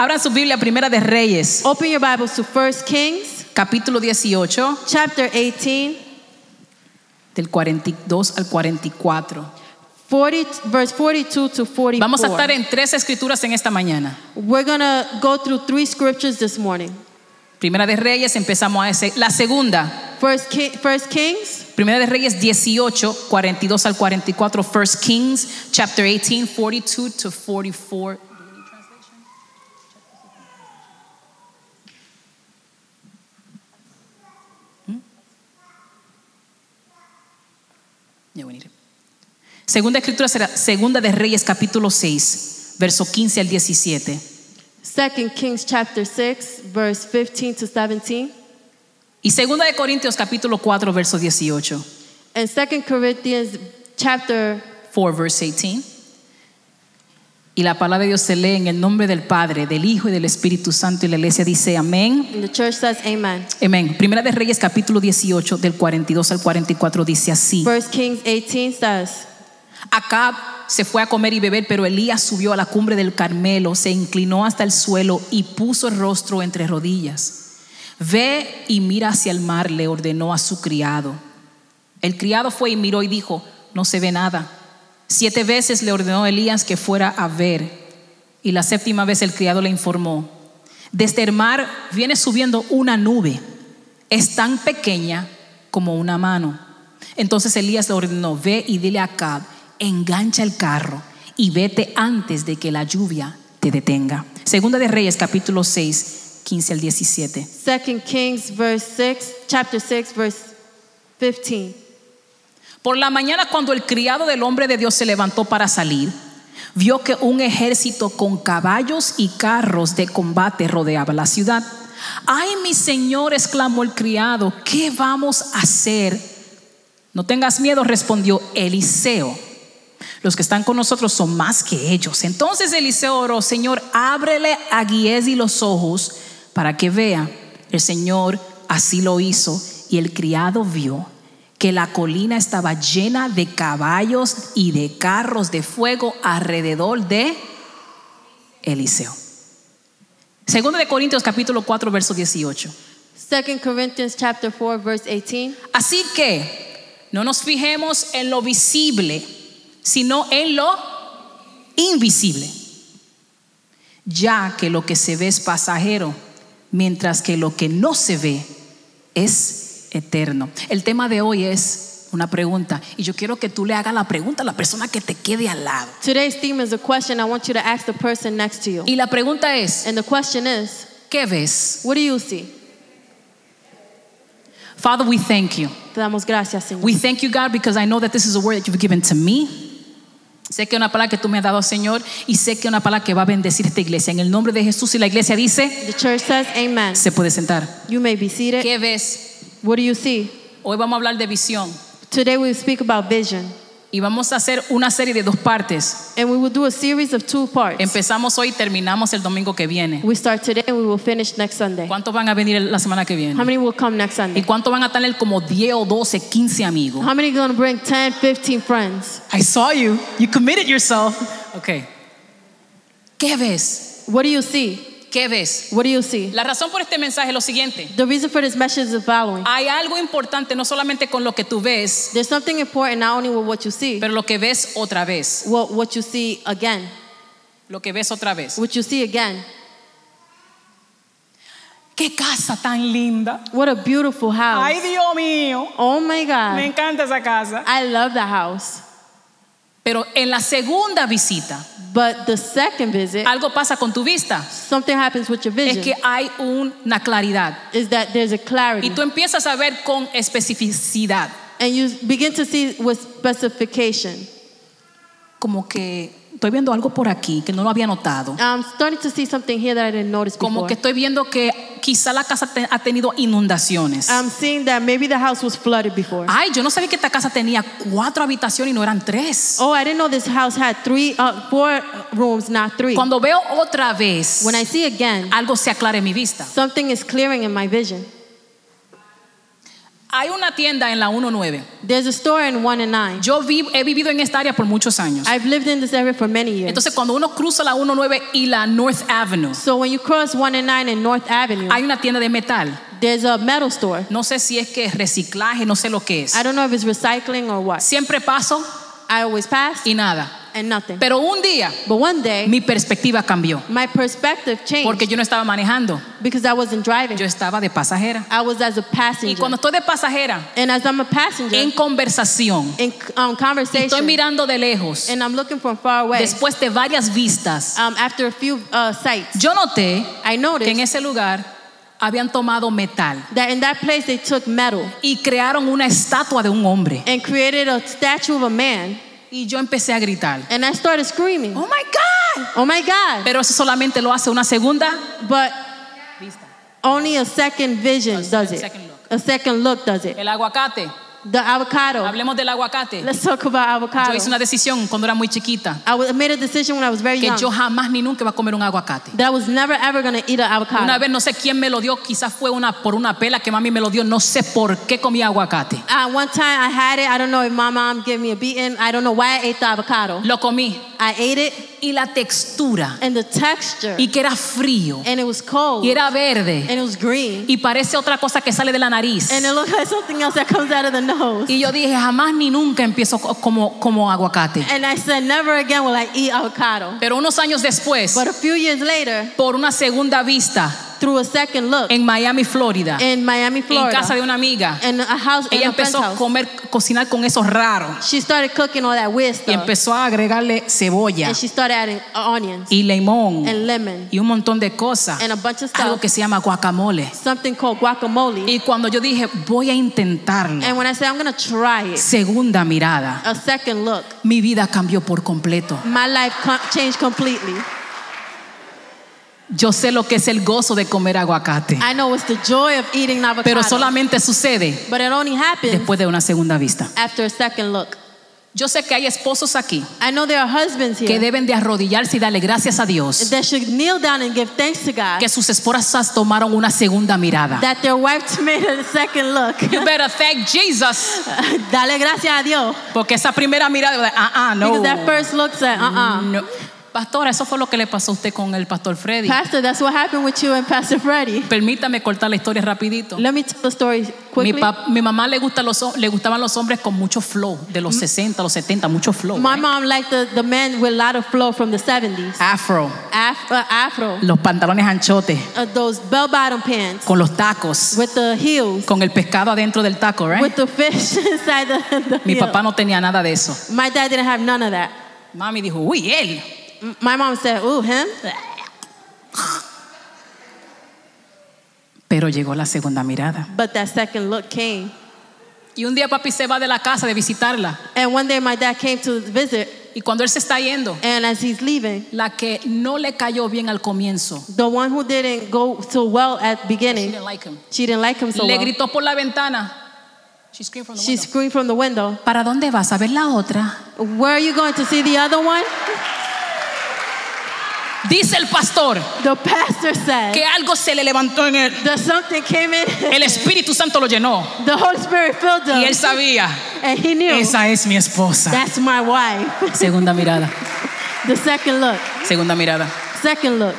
Abran su Biblia, Primera de Reyes, Open your Bibles to 1 Kings capítulo 18, chapter 18, del 42 al 44. 40, verse 42 to 44. Vamos a estar en tres escrituras en esta mañana. We're going to go through three scriptures this morning. Primera de Reyes, empezamos a ese. La segunda, First, Ki- First Kings Primera de Reyes 18, 42 al 44. First Kings, chapter 18, 42 to 44. Ya, voy a ir. Segunda escritura será Segunda de Reyes capítulo 6, verso 15 al 17. Second Kings chapter 6, verse 15 to 17. Y Segunda de Corintios capítulo 4, verso 18. And Second Corinthians chapter 4, verse 18. Y la palabra de Dios se lee en el nombre del Padre, del Hijo y del Espíritu Santo. Y la iglesia dice amén. and the church says amen. Amén. Primera de Reyes, capítulo 18, del 42 al 44, dice así. First Kings 18 says, Acab se fue a comer y beber, pero Elías subió a la cumbre del Carmelo, se inclinó hasta el suelo y puso el rostro entre rodillas. Ve y mira hacia el mar, le ordenó a su criado. El criado fue y miró y dijo, no se ve nada. Siete veces le ordenó Elías que fuera a ver. Y la séptima vez el criado le informó, desde el mar viene subiendo una nube, es tan pequeña como una mano. Entonces Elías le ordenó, ve y dile a Acab, engancha el carro y vete antes de que la lluvia te detenga. Segunda de Reyes, capítulo 6, 15 al 17. Second Kings verse 6, chapter 6, verse 15. Por la mañana cuando el criado del hombre de Dios se levantó para salir, vio que un ejército con caballos y carros de combate rodeaba la ciudad. Ay, mi señor, exclamó el criado, ¿qué vamos a hacer? No tengas miedo, respondió Eliseo. Los que están con nosotros son más que ellos. Entonces Eliseo oró, Señor, ábrele a Giesi los ojos para que vea. El Señor así lo hizo y el criado vio que la colina estaba llena de caballos y de carros de fuego alrededor de Eliseo. Segundo de Corintios capítulo 4 verso 18. Second Corinthians chapter 4, verse 18. Así que no nos fijemos en lo visible, sino en lo invisible. Ya que lo que se ve es pasajero, mientras que lo que no se ve es eterno. El tema de hoy es una pregunta y yo quiero que tú le hagas la pregunta a la persona que te quede al lado. Today's theme is a question I want you to ask the person next to you. Y la pregunta es, And the question is, ¿qué ves? what do you see? Father, we thank you. Te damos gracias, Señor. We thank you, God, because I know that this is a word that you've given to me. Sé que es una palabra que tú me has dado, Señor, y sé que es una palabra que va a bendecir esta iglesia. En el nombre de Jesús y la iglesia dice, The church says amen. se puede sentar. You may be seated. ¿Qué ves? What do you see? Hoy vamos a hablar de visión Today we will speak about vision. y vamos a hacer una serie de dos partes. And we will do a series of two parts. Empezamos hoy y terminamos el domingo que viene. We start today and we will finish next Sunday. ¿Cuántos van a venir la semana que How many will come next ¿Y Sunday? cuántos van a tener como 10 o 12, 15 amigos? How many are going to bring 10, 15 friends? I saw you. You committed yourself. Ok. ¿Qué ves? What do you see? ¿Qué ves? What do you see? La razón por este mensaje es lo siguiente. The reason for this message is the following. Hay algo importante no solamente con lo que tú ves, There's something important not only with what you see, pero lo que ves otra vez. what, what you see again. Lo que ves otra vez. What you see again. ¡Qué casa tan linda! What a beautiful house. ¡Ay, Dios mío! Oh my Me God. encanta esa casa. I love the house. Pero en la segunda visita, But the second visit, algo pasa con tu vista. something happens with your Es vision. que hay una claridad. Is that there's a Y clarity. tú empiezas a ver con especificidad. And you begin to see with specification. Como que estoy viendo algo por aquí que no lo había notado. I'm starting to see something here that I didn't notice Como before. que estoy viendo que quizá la casa te- ha tenido inundaciones. I'm seeing that maybe the house was flooded before. Ay, yo no sabía que esta casa tenía cuatro habitaciones y no eran tres. Oh, I didn't know this house had three, uh, four rooms, not three. Cuando veo otra vez, When I see again, algo se aclara en mi vista. something is clearing in my vision. Hay una tienda en la 19. There's a store in 1 and 9. Yo vi- he vivido en esta área por muchos años. I've lived in this area for many years. Entonces, cuando uno cruza la 19 y la North Avenue, So when you cross 1 and 9 in North Avenue, hay una tienda de metal. there's a metal store. No sé si es que es reciclaje, no sé lo que es. I don't know if it's recycling or what. Siempre paso I always pass y nada. And nothing. Pero un día But one day, mi perspectiva cambió my perspective changed porque yo no estaba manejando, because I wasn't driving. yo estaba de pasajera. I was as a Y passenger. cuando estoy de pasajera, And as I'm a passenger en conversación, in um, estoy conversation, mirando de lejos, and I'm looking from far away, después de varias vistas, um, after a few uh, sights, yo noté I que en noticed ese lugar habían tomado metal that in that place they took metal y crearon una estatua de un hombre. and created a statue of a man. Y yo empecé a gritar, And I started screaming, oh my God. oh my God. Pero eso solamente lo hace una segunda But vista. only a second vision does it. second look. A second look does it. El aguacate. The avocado. Hablemos del aguacate. Let's talk about Yo avocado. hice una decisión cuando era muy chiquita I made a decision when I was very que young yo jamás ni nunca iba a comer un aguacate. that I was never ever to eat an avocado. Una vez no sé quién me lo dio, quizás fue una por una pela que mami me lo dio, no sé por qué comía aguacate. Uh, one time I had it. I don't know if my mom gave me a beating. I don't know why I ate the avocado. Lo comí I ate it y la textura and the texture y que era frío and it was cold y era verde and it was green y parece otra cosa que sale de la nariz. and it looked like something else that comes out of the nose. Y yo dije, jamás ni nunca empiezo co- como, como aguacate. And I said, never again will I eat avocado. Pero unos años después, But a few years later, por una segunda vista through a second look en Miami, Florida, in Miami, en Florida, casa de una amiga, in a house, in ella a friend's empezó a comer, cocinar con esos raros she started cooking all that weird y stuff. empezó a agregarle cebolla And she started adding onions y limón and lemon y un montón de cosas. and a bunch of Algo stuff, que se llama guacamole. something called guacamole. Y cuando yo dije, voy a intentarlo, And when I said, I'm to try it, segunda mirada, a second look, mi vida cambió por completo. my life changed completely. Yo sé lo que es el gozo de comer aguacate, I know it's the joy of eating an pero avocado, solamente sucede but it only happens después de una segunda vista. after a second look. Yo sé que hay esposos aquí I know there are husbands que here deben de arrodillarse y darle gracias a Dios that should kneel down and give thanks to God que sus esposas tomaron una segunda mirada. that their wife made a second look. You better thank Jesus, Dale gracias a Dios. porque esa primera mirada, ah, ah, no. Because that first look said, uh-uh. No. Pastora, eso fue lo que le pasó a usted con el pastor Freddy. Pastor, that's what happened with you and Pastor Freddie. Permítame cortar la historia rapidito. Let me tell the story Mi, quickly. pap- mi mamá le, gusta los, le gustaban los hombres con mucho flow, de los 60, los 70, mucho flow. My right? mom liked the, the men with a lot of flow from the 70s. Afro, Af- uh, afro, los pantalones anchotes, uh, those bell-bottom pants con los tacos, with the heels, con el pescado adentro del taco, right? with the fish inside the, the Mi heel. papá no tenía nada de eso. My dad didn't have none of that. Mami dijo, uy, él. My mom said, ooh, him? Pero llegó la segunda mirada. But that second look came. Y un día papi se va de la casa de visitarla. And one day my dad came to visit, Y cuando él se está yendo, and as he's leaving, la que no le cayó bien al comienzo, the one who didn't go so well at she beginning, didn't like him, she didn't like him so le well. gritó por la ventana. She screamed from the She window. screamed from the window, ¿Para dónde vas a ver la otra? Where are you going to see the other one? Dice el pastor The pastor said que algo se le levantó en él. that something came in. El Espíritu Santo lo llenó. The Holy Spirit filled Y él him. sabía, And he knew esa es mi esposa. that's my wife. Segunda mirada, The second look. segunda mirada. Second look.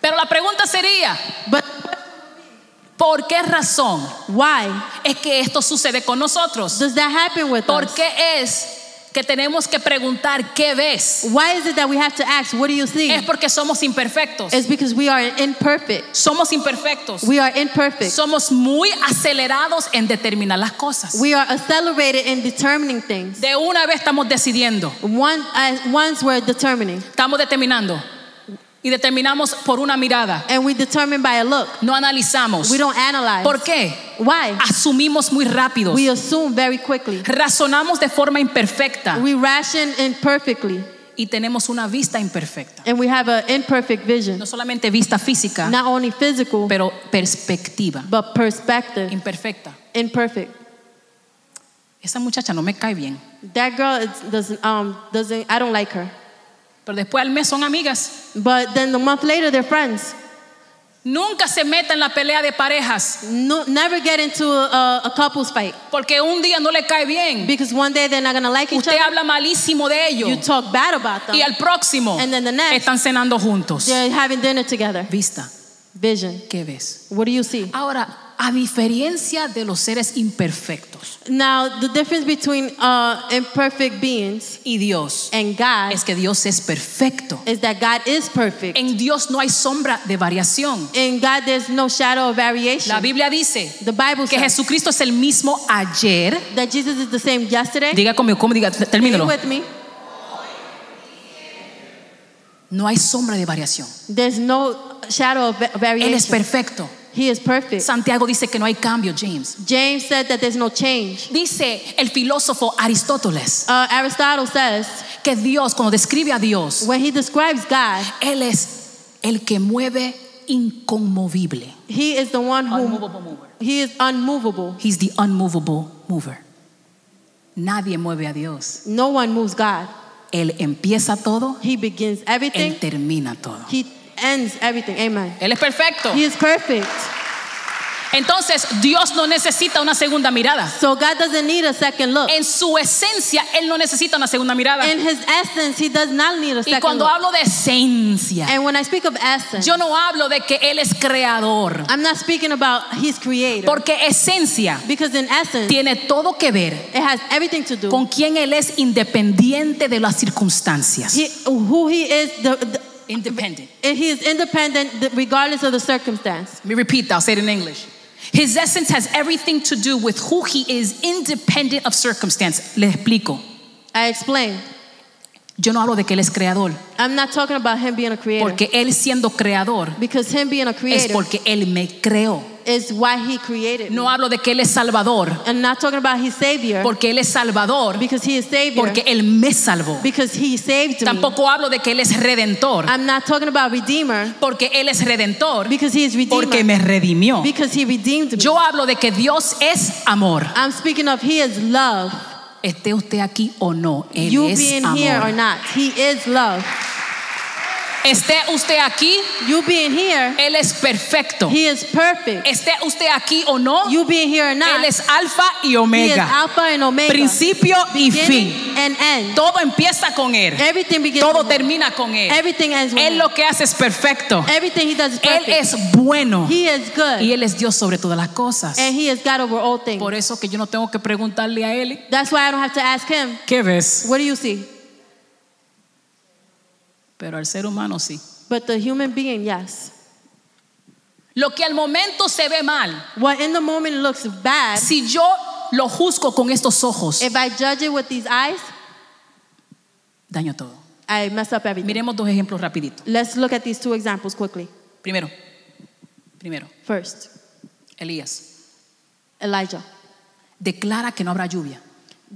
Pero la pregunta sería, But ¿por qué razón why es que esto sucede con nosotros? does that happen with ¿Por us? qué es que tenemos que preguntar qué ves? Why is it that we have to ask, what do you see? Es porque somos imperfectos. It's because we are imperfect. Somos imperfectos. We are imperfect. Somos muy acelerados en determinar las cosas. We are accelerated in determining things. De una vez estamos decidiendo, One, uh, once we're determining, estamos determinando. Y determinamos por una mirada. and we determine by a look. No analizamos. We don't analyze. ¿Por qué? Why? Asumimos muy rápido. We assume very quickly. Razonamos de forma imperfecta. We ration imperfectly, Y tenemos una vista imperfecta. and we have an imperfect vision. No solamente vista física, Not only physical, pero perspectiva but perspective. imperfecta. Imperfect. Esa muchacha no me cae bien. That girl doesn't, um, doesn't, I don't like her. Pero después al mes son amigas. But then the month later, they're friends. Nunca se meta en la pelea de parejas, No, never get into a, a couples fight porque un día no le cae bien. because one day they're not gonna like each Usted other. habla malísimo de You ellos talk bad about them. y al próximo And then the next- están cenando juntos. They're having dinner together. Vista, Vision. ¿qué ves? What do you see? Ahora, a diferencia de los seres imperfectos Now, the difference between uh, imperfect beings y Dios and God es que Dios es perfecto. is that God is perfect. En Dios no hay sombra de variación. In God, there's no shadow of variation. La Biblia dice The Bible que says Jesucristo es el mismo ayer. that Jesus is the same yesterday. Diga conmigo, ¿cómo diga? Termínalo. with me? No hay sombra de variación. There's no shadow of va- Él es variation. perfecto. He is perfect. Santiago dice que no hay cambio, James. James said that there's no change. Dice el filósofo Aristóteles Uh, Aristotle says que Dios, cuando describe a Dios, when he describes God, Él es el que mueve inconmovible. he is the one who he is unmovable. He's the unmovable mover. Nadie mueve a Dios. No one moves God. Él empieza todo, He begins everything. Él termina todo. He ends everything. Amen. Él es perfecto. He is perfect. Entonces, Dios no necesita una segunda mirada. So God doesn't need a second look. En su esencia, Él no necesita una segunda mirada. In his essence, he does not need a Y second cuando look. hablo de esencia, And when I speak of essence, yo no hablo de que Él es creador. I'm not speaking about his creator. Porque esencia Because in essence, tiene todo que ver it has everything to do con quién Él es independiente de las circunstancias. he, who he is. The, the, Independent. he is independent regardless of the circumstance. Let me repeat that. I'll say it in English. His essence has everything to do with who he is, independent of circumstance. Le explico. I explain. Yo no hablo de que Él es creador, I'm not talking about him being a creator. porque Él siendo creador because him being a es creator porque Él me creó. Is why he created No hablo de que Él es salvador, I'm not talking about his savior porque Él es salvador, because he is savior porque Él me salvó. because he saved me. Tampoco hablo de que Él es redentor, I'm not talking about redeemer porque Él es redentor, because he is porque redeemer me redimió. because he redeemed me. Yo hablo de que Dios es amor. I'm speaking of he is love. Esté usted aquí o no, Él You es being here or not, he is love. Esté usted aquí, You being here, Él es perfecto. he is perfect. Esté usted aquí o no, You being here or Él not, es alfa y he is omega. alpha and omega. Principio y fin. And end. Todo empieza con Él. Everything begins Todo termina con Él. Everything ends with Él lo que hace es perfecto. Everything he does is Él perfect. es bueno. He is good. Y Él es Dios sobre todas las cosas. and he is God over all things. Por eso que yo no tengo que preguntarle a Él, That's why I don't have to ask him, ¿qué ves? what do you see? Pero al ser humano sí. But the human being, yes. Lo que al momento se ve mal, What in the moment looks bad, si yo lo juzgo con estos ojos, if I judge it with these eyes, daño todo. I mess up everything. Miremos dos ejemplos rapidito. Let's look at these two examples quickly. Primero, primero, First, Elías Elijah declara que no habrá lluvia.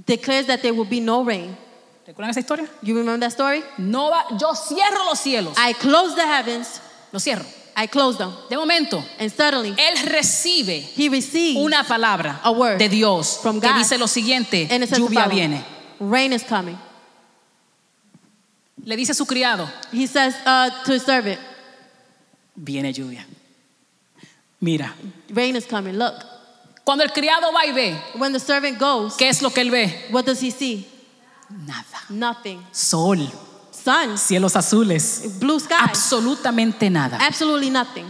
declares that there will be no rain. ¿Recuerdan esa historia? You remember that story? No va, yo cierro los cielos. I closed the heavens, Los cierro. I closed them, De momento, and suddenly él recibe he una palabra A word de Dios from que God. dice lo siguiente, and it says the lluvia following, viene. Rain is coming. Le dice a su criado, He says uh, to his servant, viene lluvia. Mira, Rain is coming. Look. cuando el criado va y ve, When the servant goes, ¿qué es lo que él ve? what does he see? Nada. Nothing. Sol, Sun, cielos azules, blue sky, absolutamente nada. absolutely nothing.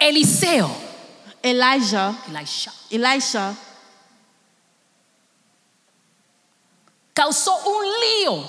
Eliseo, Elijah, Elisha, Elisha causó un lío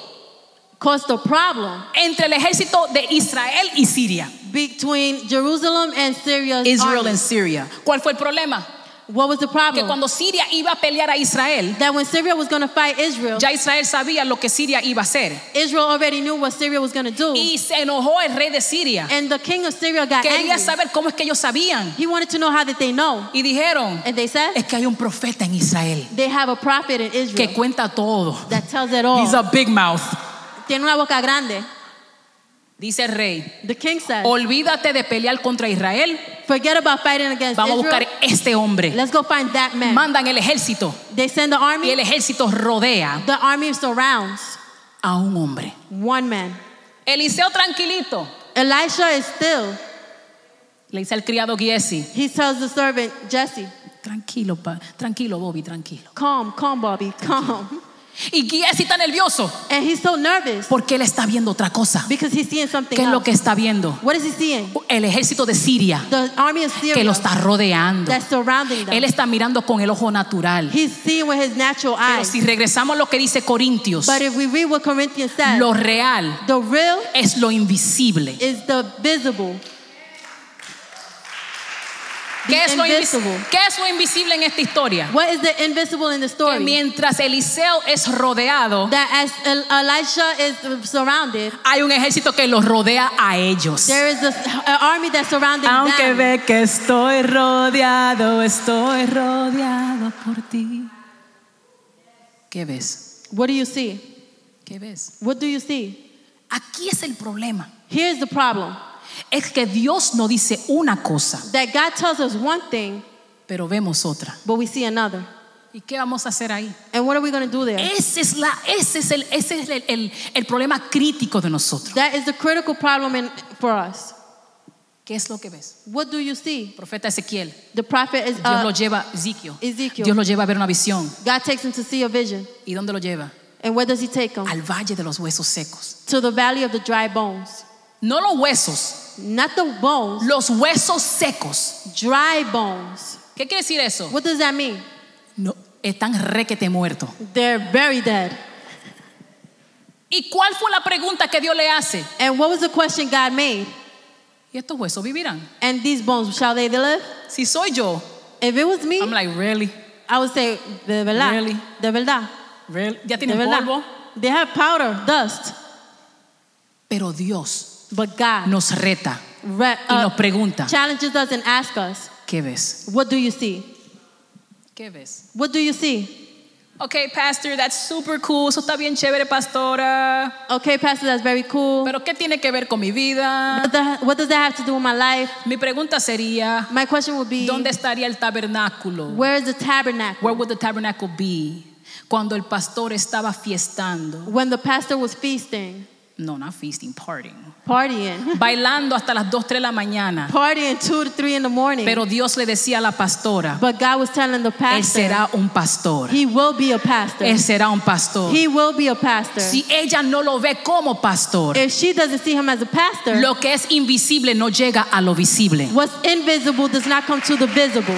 caused a problem entre el ejército de Israel y Siria. between Jerusalem and Syria's Israel army. and Syria. ¿Cuál fue el problema? What was the Que problem? cuando Siria iba a pelear a Israel, That when Syria was going to fight Israel, ya Israel sabía lo que Siria iba a hacer. Israel already knew what Syria was going to do. Y se enojó el rey de Siria. And the king of Syria got Quería angry. saber cómo es que ellos sabían. He wanted to know how did they know. Y dijeron, And they said, es que hay un profeta en Israel they have a prophet in que Israel cuenta todo. that tells it all. He's a big mouth. Tiene una boca grande. Dice el rey, The king said, olvídate de pelear contra Israel. Forget about fighting against Vamos a buscar Israel. este hombre. Let's go find that man. Mandan el ejército They send the y army. el ejército rodea The army surrounds a un hombre. one man. Eliseo tranquilito. Elisha is still. Le dice al criado Giesi, He tells the servant, Jesse, tranquilo, pa- tranquilo, Bobby, tranquilo. calm, calm, Bobby, calm. Y Giesi está nervioso And he's so nervous porque él está viendo otra cosa. because he's seeing something ¿Qué es lo que está viendo? What is he seeing? El ejército de Siria The army of que Syria lo está rodeando. that's surrounding them. Él está mirando con el ojo natural. He's seeing with his natural Pero eyes. si regresamos a lo que dice Corintios, But if we read what Corinthians says, lo real the real es lo invisible. is the visible. ¿Qué es, lo qué es lo invisible en esta historia? What is the invisible in the Que story? mientras Eliseo es rodeado, That as El- Elisha is surrounded, hay un ejército que los rodea a ellos. there is a- an army surrounding Aunque them. ve que estoy rodeado, estoy rodeado por ti. ¿Qué ves? What do you see? ¿Qué ves? What do you see? Aquí es el problema. Here's the problem. Es que Dios no dice una cosa, That God tells us one thing, pero vemos otra. but we see another. ¿Y qué vamos a hacer ahí? And what are we going to do there? Ese es, la, ese es, el, ese es el, el- el problema crítico de nosotros. That is the critical problem in, for us. ¿Qué es lo que ves? What do you see? Profeta Ezequiel. The prophet is Dios uh, lo lleva, Ezequiel. Ezekiel. Dios lo lleva a ver una visión. God takes him to see a vision. ¿Y dónde lo lleva? And where does he take him? Al valle de los huesos secos. To the valley of the dry bones. No los huesos, Not the bones, los huesos secos. dry bones. ¿Qué quiere decir eso? What does that mean? No, están requete muertos. They're very dead. ¿Y cuál fue la pregunta que Dios le hace? And what was the question God made? ¿Y estos huesos vivirán? And these bones, shall they live? Si soy yo, If it was me, I'm like, really? I would say, de verdad. Really? De verdad. really? ¿Ya De tienen verdad. polvo? They have powder, dust. Pero Dios But God nos reta re- y uh, nos pregunta, challenges us and asks us, ¿qué ves? what do you see? ¿Qué ves? What do you see? Ok, pastor, that's super cool. Eso está bien chévere, pastora. Okay, Pastor, that's very cool. Pero ¿qué tiene que ver con mi vida? What, the- what does that have to do with my life? Mi pregunta sería, My question would be, ¿dónde estaría el tabernáculo? where is the tabernacle? Where would the tabernacle be? Cuando el pastor estaba fiestando. When the pastor was feasting, No, not feasting, partying. partying, Bailando hasta las 2, 3 de la mañana. partying two to three in the morning. Pero Dios le decía a la pastora, but God was telling the Él pastor, será un pastor. he will be a pastor. Él será un pastor. He will be a pastor. Si ella no lo ve como pastor, if she doesn't see him as a pastor, lo que es invisible no llega a lo visible. what's invisible does not come to the visible.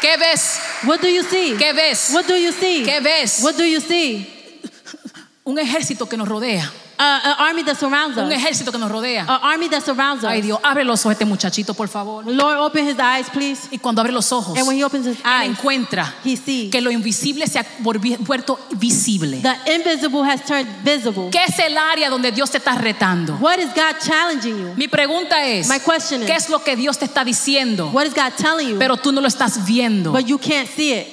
¿Qué ves? What do you see? ¿Qué ves? What do you see? ¿Qué ves? What do you see? Un ejército que nos rodea. Uh, an army that surrounds Un us. ejército que nos rodea. An army that surrounds us. Ay Dios, abre los ojos a este muchachito, por favor. Lord, open his eyes, please. Y cuando abre los ojos, And when he opens his él eyes, encuentra he sees. que lo invisible se ha vuelto visible. The invisible has turned visible. ¿Qué es el área donde Dios te está retando? What is God challenging you? Mi pregunta es, My question is- ¿qué es lo que Dios te está diciendo? What is God telling you? Pero tú no lo estás viendo. But you can't see it.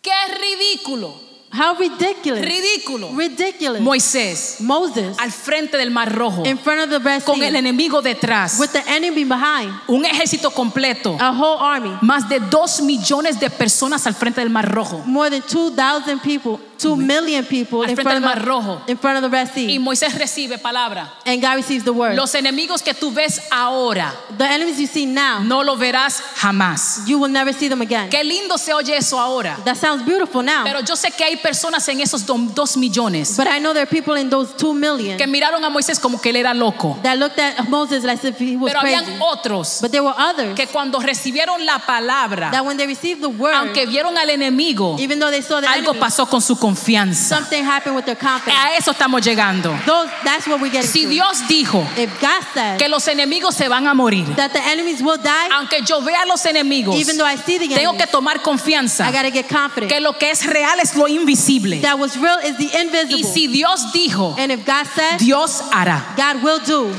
¡Qué ridículo! How ridiculous. Ridículo. Ridiculous. Moisés Moses al frente del Mar Rojo in front of the Red con el Sea enemigo detrás, with the enemy behind, un ejército completo, a whole army. más de dos millones de personas al frente del Mar Rojo. More than 2,000 people, 2 million people in front, del of Mar Rojo. the, in front of the Red Y Sea. Moisés recibe palabra. And God receives the word. Los enemigos que tú ves ahora, The enemies you see now, no lo verás jamás. you will never see them again. Qué lindo se oye eso ahora. That sounds beautiful now. Pero yo sé que hay personas en esos do- dos millones But I know there are people in those 2 million que miraron a Moisés como que él era loco. that looked at Moses as if he was Pero crazy. habían otros But there were others que cuando recibieron la palabra, that when they received the word, aunque vieron al enemigo, even though they saw the algo enemy, pasó con su confianza. Something happened with their confidence. A eso estamos llegando. Those, that's what getting Si to. Dios dijo if God said que los enemigos se van a morir, that the enemies will die, aunque yo vea a los enemigos, even though I see the tengo enemies, que tomar confianza I got to get confident. que lo que es real es lo invisible. that what's real is the Y invisible. si Dios dijo, and if God said, Dios hará. God will do.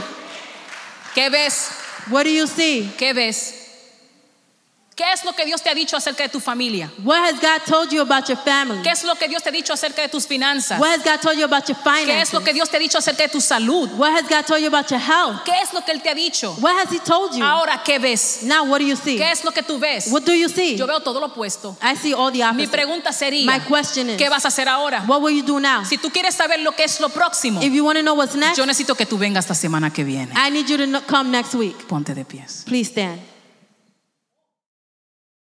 ¿Qué ves? What do you see? ¿Qué ves? ¿Qué es lo que Dios te ha dicho acerca de tu familia? What has God told you about your family? ¿Qué es lo que Dios te ha dicho acerca de tus finanzas? What has God told you about your ¿Qué es lo que finances? Dios te ha dicho acerca de tu salud? What has God told you about your health? ¿Qué es lo que Él te ha dicho? What has He told you? Ahora, ¿qué ves? Now, what do you see? ¿Qué es lo que tú ves? What do you see? Yo veo todo lo opuesto. I see all the Mi opposite. pregunta sería, My question is, ¿qué vas a hacer ahora? what will you do now? Si tú quieres saber lo que es lo próximo, If you want to know what's next, yo necesito que tú vengas esta semana que viene. I need you to come next week. Ponte de pies. Please stand.